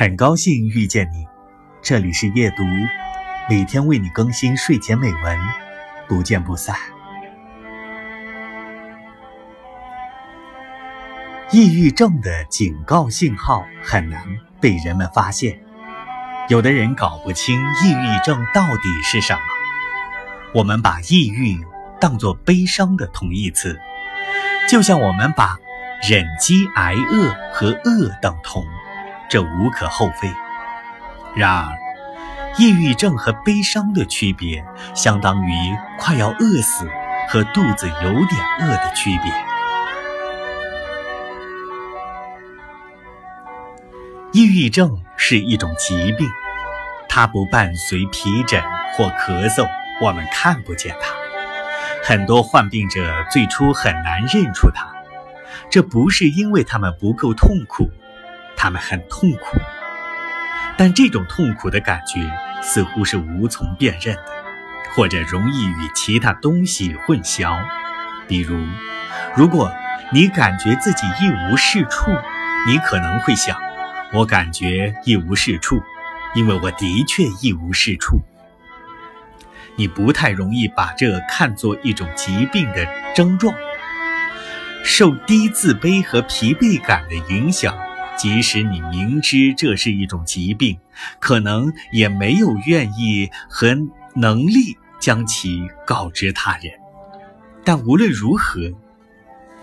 很高兴遇见你，这里是夜读，每天为你更新睡前美文，不见不散。抑郁症的警告信号很难被人们发现，有的人搞不清抑郁症到底是什么。我们把抑郁当作悲伤的同义词，就像我们把忍饥挨饿和饿等同。这无可厚非。然而，抑郁症和悲伤的区别，相当于快要饿死和肚子有点饿的区别。抑郁症是一种疾病，它不伴随皮疹或咳嗽，我们看不见它。很多患病者最初很难认出它，这不是因为他们不够痛苦。他们很痛苦，但这种痛苦的感觉似乎是无从辨认的，或者容易与其他东西混淆。比如，如果你感觉自己一无是处，你可能会想：“我感觉一无是处，因为我的确一无是处。”你不太容易把这看作一种疾病的症状。受低自卑和疲惫感的影响。即使你明知这是一种疾病，可能也没有愿意和能力将其告知他人。但无论如何，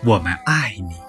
我们爱你。